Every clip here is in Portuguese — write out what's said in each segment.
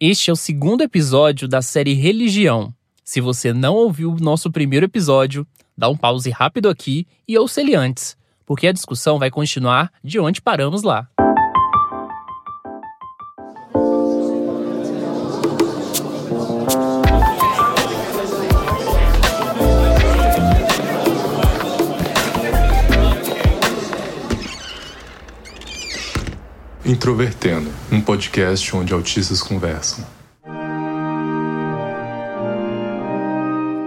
Este é o segundo episódio da série Religião. Se você não ouviu o nosso primeiro episódio, dá um pause rápido aqui e ouça ele antes, porque a discussão vai continuar de onde paramos lá. Introvertendo, um podcast onde autistas conversam.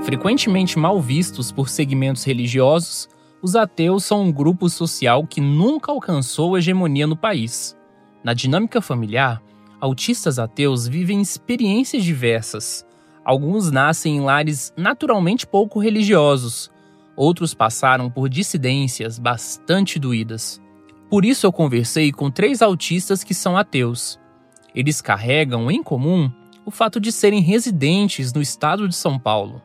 Frequentemente mal vistos por segmentos religiosos, os ateus são um grupo social que nunca alcançou hegemonia no país. Na dinâmica familiar, autistas ateus vivem experiências diversas. Alguns nascem em lares naturalmente pouco religiosos, outros passaram por dissidências bastante doídas. Por isso eu conversei com três autistas que são ateus. Eles carregam em comum o fato de serem residentes no estado de São Paulo.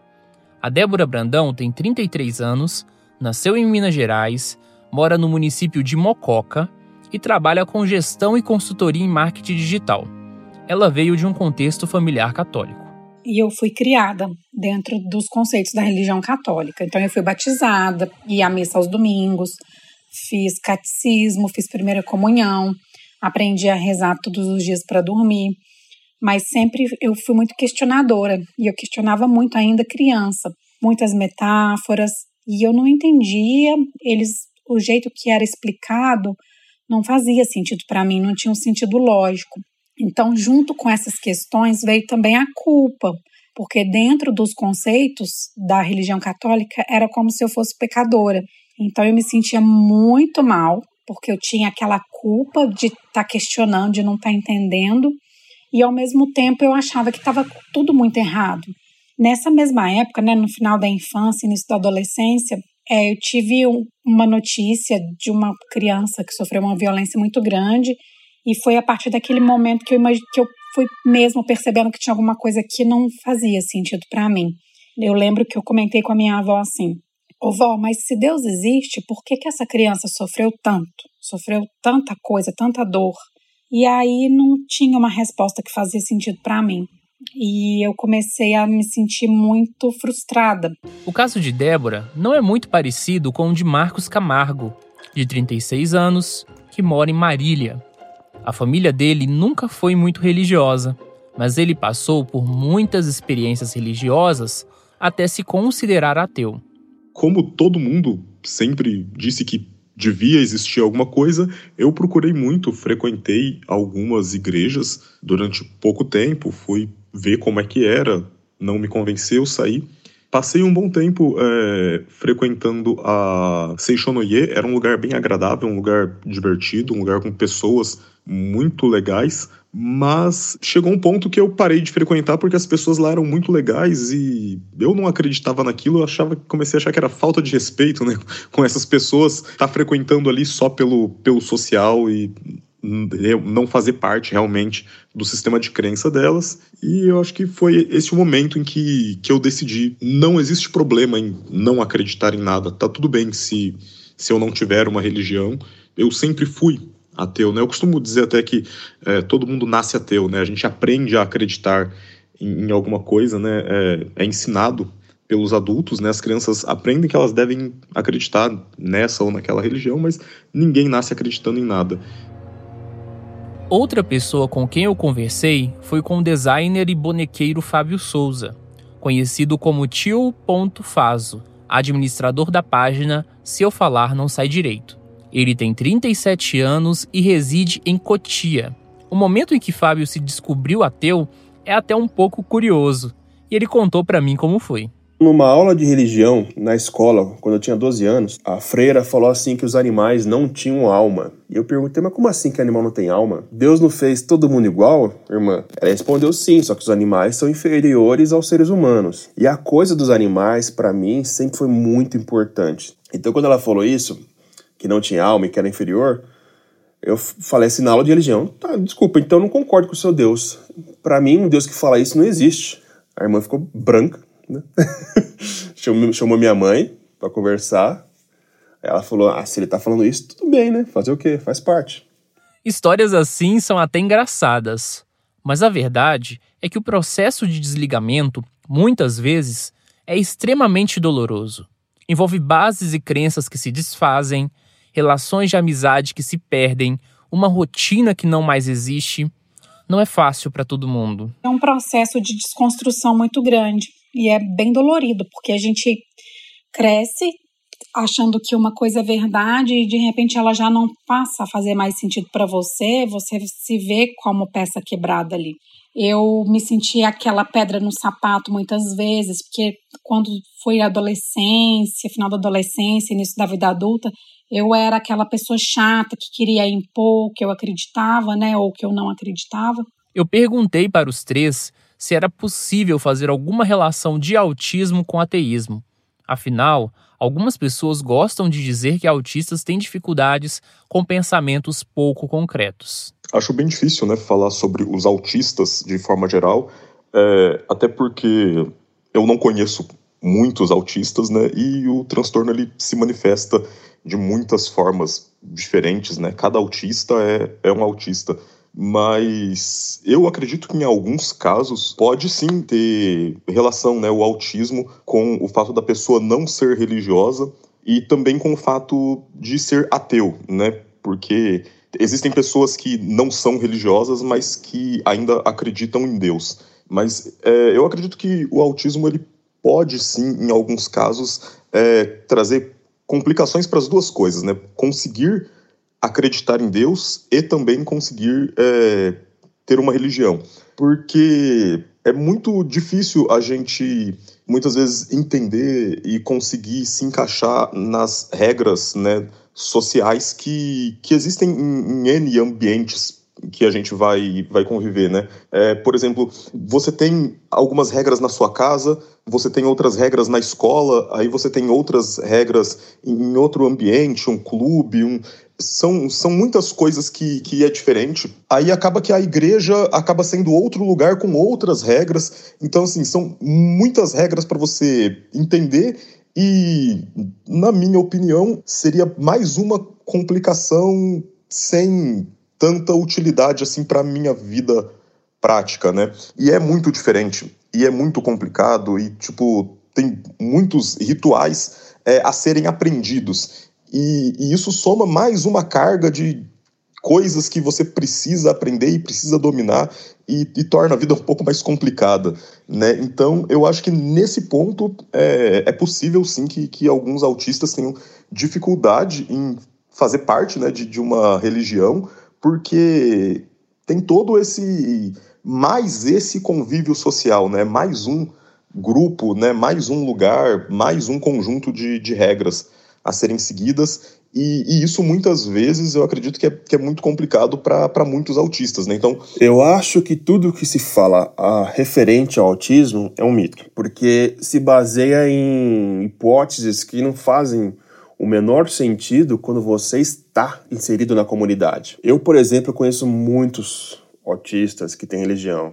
A Débora Brandão tem 33 anos, nasceu em Minas Gerais, mora no município de Mococa e trabalha com gestão e consultoria em marketing digital. Ela veio de um contexto familiar católico. E eu fui criada dentro dos conceitos da religião católica. Então eu fui batizada, ia à missa aos domingos, fiz catecismo, fiz primeira comunhão, aprendi a rezar todos os dias para dormir, mas sempre eu fui muito questionadora e eu questionava muito ainda criança, muitas metáforas e eu não entendia eles o jeito que era explicado não fazia sentido para mim, não tinha um sentido lógico. Então, junto com essas questões veio também a culpa, porque dentro dos conceitos da religião católica era como se eu fosse pecadora. Então eu me sentia muito mal, porque eu tinha aquela culpa de estar tá questionando, de não estar tá entendendo, e ao mesmo tempo eu achava que estava tudo muito errado. Nessa mesma época, né, no final da infância, início da adolescência, é, eu tive um, uma notícia de uma criança que sofreu uma violência muito grande, e foi a partir daquele momento que eu, que eu fui mesmo percebendo que tinha alguma coisa que não fazia sentido para mim. Eu lembro que eu comentei com a minha avó assim: Ô vó, mas se Deus existe, por que, que essa criança sofreu tanto? Sofreu tanta coisa, tanta dor. E aí não tinha uma resposta que fazia sentido para mim. E eu comecei a me sentir muito frustrada. O caso de Débora não é muito parecido com o de Marcos Camargo, de 36 anos, que mora em Marília. A família dele nunca foi muito religiosa, mas ele passou por muitas experiências religiosas até se considerar ateu como todo mundo sempre disse que devia existir alguma coisa, eu procurei muito, frequentei algumas igrejas durante pouco tempo, fui ver como é que era, não me convenceu, saí. Passei um bom tempo é, frequentando a Seixonoye, era um lugar bem agradável, um lugar divertido, um lugar com pessoas muito legais, mas chegou um ponto que eu parei de frequentar porque as pessoas lá eram muito legais e eu não acreditava naquilo, eu achava, comecei a achar que era falta de respeito, né, com essas pessoas tá frequentando ali só pelo, pelo social e não fazer parte realmente do sistema de crença delas. E eu acho que foi esse o momento em que, que eu decidi. Não existe problema em não acreditar em nada. Tá tudo bem se, se eu não tiver uma religião. Eu sempre fui ateu, né? Eu costumo dizer até que é, todo mundo nasce ateu, né? A gente aprende a acreditar em, em alguma coisa, né? É, é, ensinado pelos adultos, né? As crianças aprendem que elas devem acreditar nessa ou naquela religião, mas ninguém nasce acreditando em nada. Outra pessoa com quem eu conversei foi com o designer e bonequeiro Fábio Souza, conhecido como Tio.Fazo, administrador da página Se Eu Falar Não Sai Direito. Ele tem 37 anos e reside em Cotia. O momento em que Fábio se descobriu ateu é até um pouco curioso, e ele contou para mim como foi. Numa aula de religião na escola, quando eu tinha 12 anos, a freira falou assim que os animais não tinham alma. E eu perguntei, mas como assim que animal não tem alma? Deus não fez todo mundo igual, irmã? Ela respondeu sim, só que os animais são inferiores aos seres humanos. E a coisa dos animais, para mim, sempre foi muito importante. Então, quando ela falou isso, que não tinha alma e que era inferior, eu falei assim na aula de religião, tá, desculpa, então não concordo com o seu Deus. Para mim, um Deus que fala isso não existe. A irmã ficou branca, né? chamou, chamou minha mãe para conversar. Ela falou: Ah, se ele tá falando isso, tudo bem, né? Fazer o quê? Faz parte. Histórias assim são até engraçadas. Mas a verdade é que o processo de desligamento, muitas vezes, é extremamente doloroso. Envolve bases e crenças que se desfazem, relações de amizade que se perdem, uma rotina que não mais existe. Não é fácil para todo mundo. É um processo de desconstrução muito grande e é bem dolorido, porque a gente cresce achando que uma coisa é verdade e de repente ela já não passa a fazer mais sentido para você, você se vê como peça quebrada ali. Eu me senti aquela pedra no sapato muitas vezes, porque quando foi adolescência, final da adolescência, início da vida adulta, eu era aquela pessoa chata que queria impor o que eu acreditava, né, ou que eu não acreditava. Eu perguntei para os três se era possível fazer alguma relação de autismo com ateísmo. Afinal, algumas pessoas gostam de dizer que autistas têm dificuldades com pensamentos pouco concretos. Acho bem difícil né, falar sobre os autistas de forma geral, é, até porque eu não conheço muitos autistas, né, e o transtorno ele se manifesta de muitas formas diferentes, né? Cada autista é, é um autista mas eu acredito que em alguns casos pode sim ter relação, né, o autismo com o fato da pessoa não ser religiosa e também com o fato de ser ateu, né? Porque existem pessoas que não são religiosas, mas que ainda acreditam em Deus. Mas é, eu acredito que o autismo ele pode sim, em alguns casos, é, trazer complicações para as duas coisas, né? Conseguir acreditar em Deus e também conseguir é, ter uma religião. Porque é muito difícil a gente muitas vezes entender e conseguir se encaixar nas regras né, sociais que, que existem em, em N ambientes que a gente vai, vai conviver, né? É, por exemplo, você tem algumas regras na sua casa, você tem outras regras na escola, aí você tem outras regras em outro ambiente, um clube, um, são, são muitas coisas que, que é diferente. Aí acaba que a igreja acaba sendo outro lugar com outras regras. Então, assim, são muitas regras para você entender. E, na minha opinião, seria mais uma complicação sem tanta utilidade assim para minha vida prática, né? E é muito diferente e é muito complicado e tipo tem muitos rituais é, a serem aprendidos e, e isso soma mais uma carga de coisas que você precisa aprender e precisa dominar e, e, torna a vida um pouco mais complicada, né? Então, eu acho que nesse ponto é, é possível sim que, que alguns autistas tenham dificuldade em fazer parte né, de, de uma religião, porque tem todo esse mais esse convívio social, né? Mais um grupo, né? Mais um lugar, mais um conjunto de, de regras a serem seguidas. E, e, isso muitas vezes eu acredito que é, que é muito complicado para muitos autistas, né? Então. Eu acho que tudo que se fala a referente ao autismo é um mito, porque se baseia em hipóteses que não fazem o menor sentido quando você está inserido na comunidade. Eu, por exemplo, conheço muitos autistas que têm religião,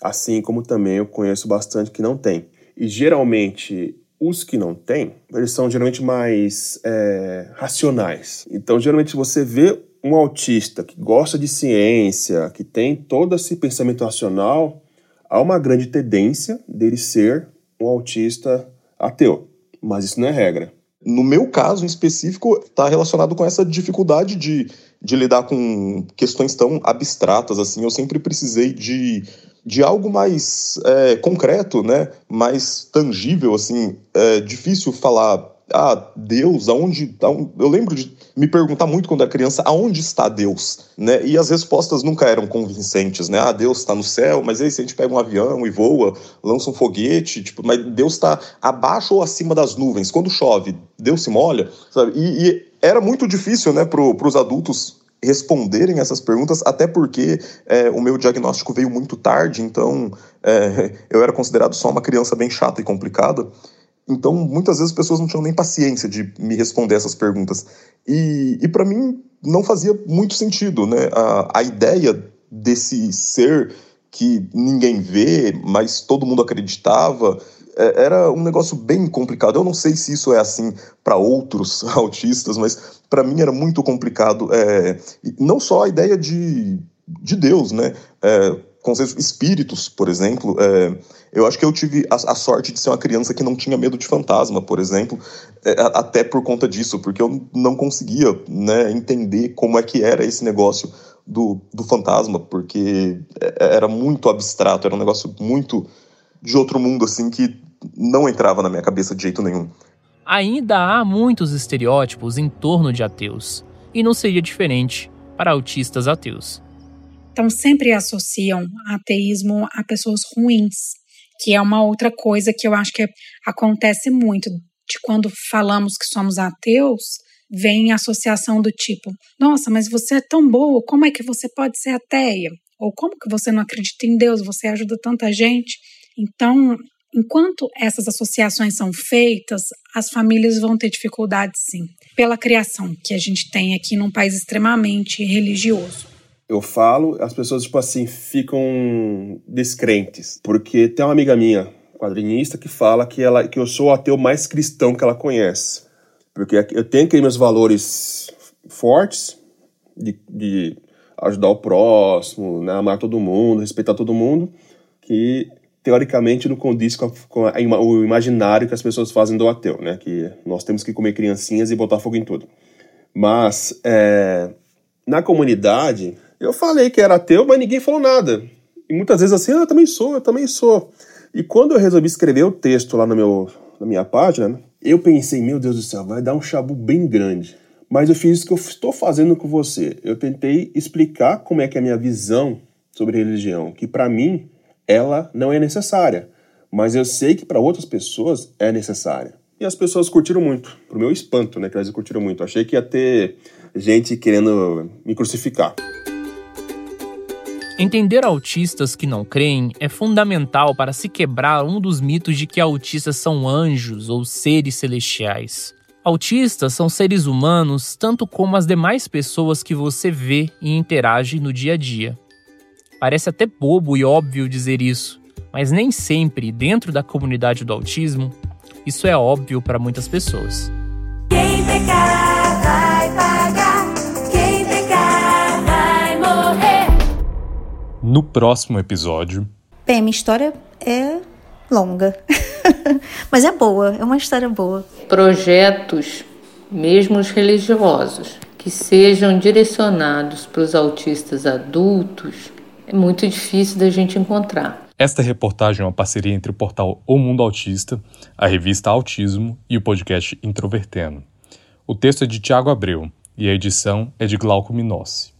assim como também eu conheço bastante que não têm. E geralmente os que não têm, eles são geralmente mais é, racionais. Então, geralmente você vê um autista que gosta de ciência, que tem todo esse pensamento racional, há uma grande tendência dele ser um autista ateu. Mas isso não é regra. No meu caso em específico, está relacionado com essa dificuldade de, de lidar com questões tão abstratas assim. Eu sempre precisei de de algo mais é, concreto, né? Mais tangível, assim. É difícil falar, ah, Deus, aonde, aonde... Eu lembro de me perguntar muito quando era criança, aonde está Deus, né? E as respostas nunca eram convincentes, né? Ah, Deus está no céu, mas aí se a gente pega um avião e voa, lança um foguete, tipo, mas Deus está abaixo ou acima das nuvens? Quando chove, Deus se molha, sabe? E, e era muito difícil, né, para os adultos responderem essas perguntas, até porque é, o meu diagnóstico veio muito tarde, então é, eu era considerado só uma criança bem chata e complicada. Então, muitas vezes as pessoas não tinham nem paciência de me responder essas perguntas. E, e para mim, não fazia muito sentido, né? A, a ideia desse ser que ninguém vê, mas todo mundo acreditava, é, era um negócio bem complicado. Eu não sei se isso é assim para outros autistas, mas para mim era muito complicado. É, não só a ideia de, de Deus, né? É, conceitos espíritos, por exemplo, é, eu acho que eu tive a, a, sorte de ser uma criança que não tinha medo de fantasma, por exemplo, é, até por conta disso, porque eu não conseguia né, entender como é que era esse negócio do, do fantasma, porque é, era muito abstrato, era um negócio muito de outro mundo, assim, que não entrava na minha cabeça de jeito nenhum. Ainda há muitos estereótipos em torno de ateus, e não seria diferente para autistas ateus. Então, sempre associam ateísmo a pessoas ruins, que é uma outra coisa que eu acho que acontece muito. De quando falamos que somos ateus, vem a associação do tipo: nossa, mas você é tão boa, como é que você pode ser ateia? Ou como que você não acredita em Deus? Você ajuda tanta gente. Então, enquanto essas associações são feitas, as famílias vão ter dificuldade sim, pela criação que a gente tem aqui num país extremamente religioso eu falo, as pessoas, tipo assim, ficam descrentes. Porque tem uma amiga minha, quadrinista, que fala que, ela, que eu sou o ateu mais cristão que ela conhece. Porque eu tenho aqueles meus valores fortes de, de ajudar o próximo, né, amar todo mundo, respeitar todo mundo, que teoricamente não condiz com, a, com a, o imaginário que as pessoas fazem do ateu, né? Que nós temos que comer criancinhas e botar fogo em tudo. Mas é, na comunidade eu falei que era ateu, mas ninguém falou nada. E muitas vezes assim, ah, eu também sou, eu também sou. E quando eu resolvi escrever o texto lá no meu, na minha página, eu pensei, meu Deus do céu, vai dar um chabu bem grande. Mas eu fiz o que eu estou fazendo com você. Eu tentei explicar como é que é a minha visão sobre religião, que para mim ela não é necessária, mas eu sei que para outras pessoas é necessária. E as pessoas curtiram muito, pro meu espanto, né, que elas curtiram muito. Achei que ia ter gente querendo me crucificar. Entender autistas que não creem é fundamental para se quebrar um dos mitos de que autistas são anjos ou seres celestiais. Autistas são seres humanos tanto como as demais pessoas que você vê e interage no dia a dia. Parece até bobo e óbvio dizer isso, mas nem sempre, dentro da comunidade do autismo, isso é óbvio para muitas pessoas. No próximo episódio. Bem, a minha história é longa, mas é boa, é uma história boa. Projetos, mesmo os religiosos, que sejam direcionados para os autistas adultos, é muito difícil da gente encontrar. Esta reportagem é uma parceria entre o portal O Mundo Autista, a revista Autismo e o podcast Introvertendo. O texto é de Tiago Abreu e a edição é de Glauco Minossi.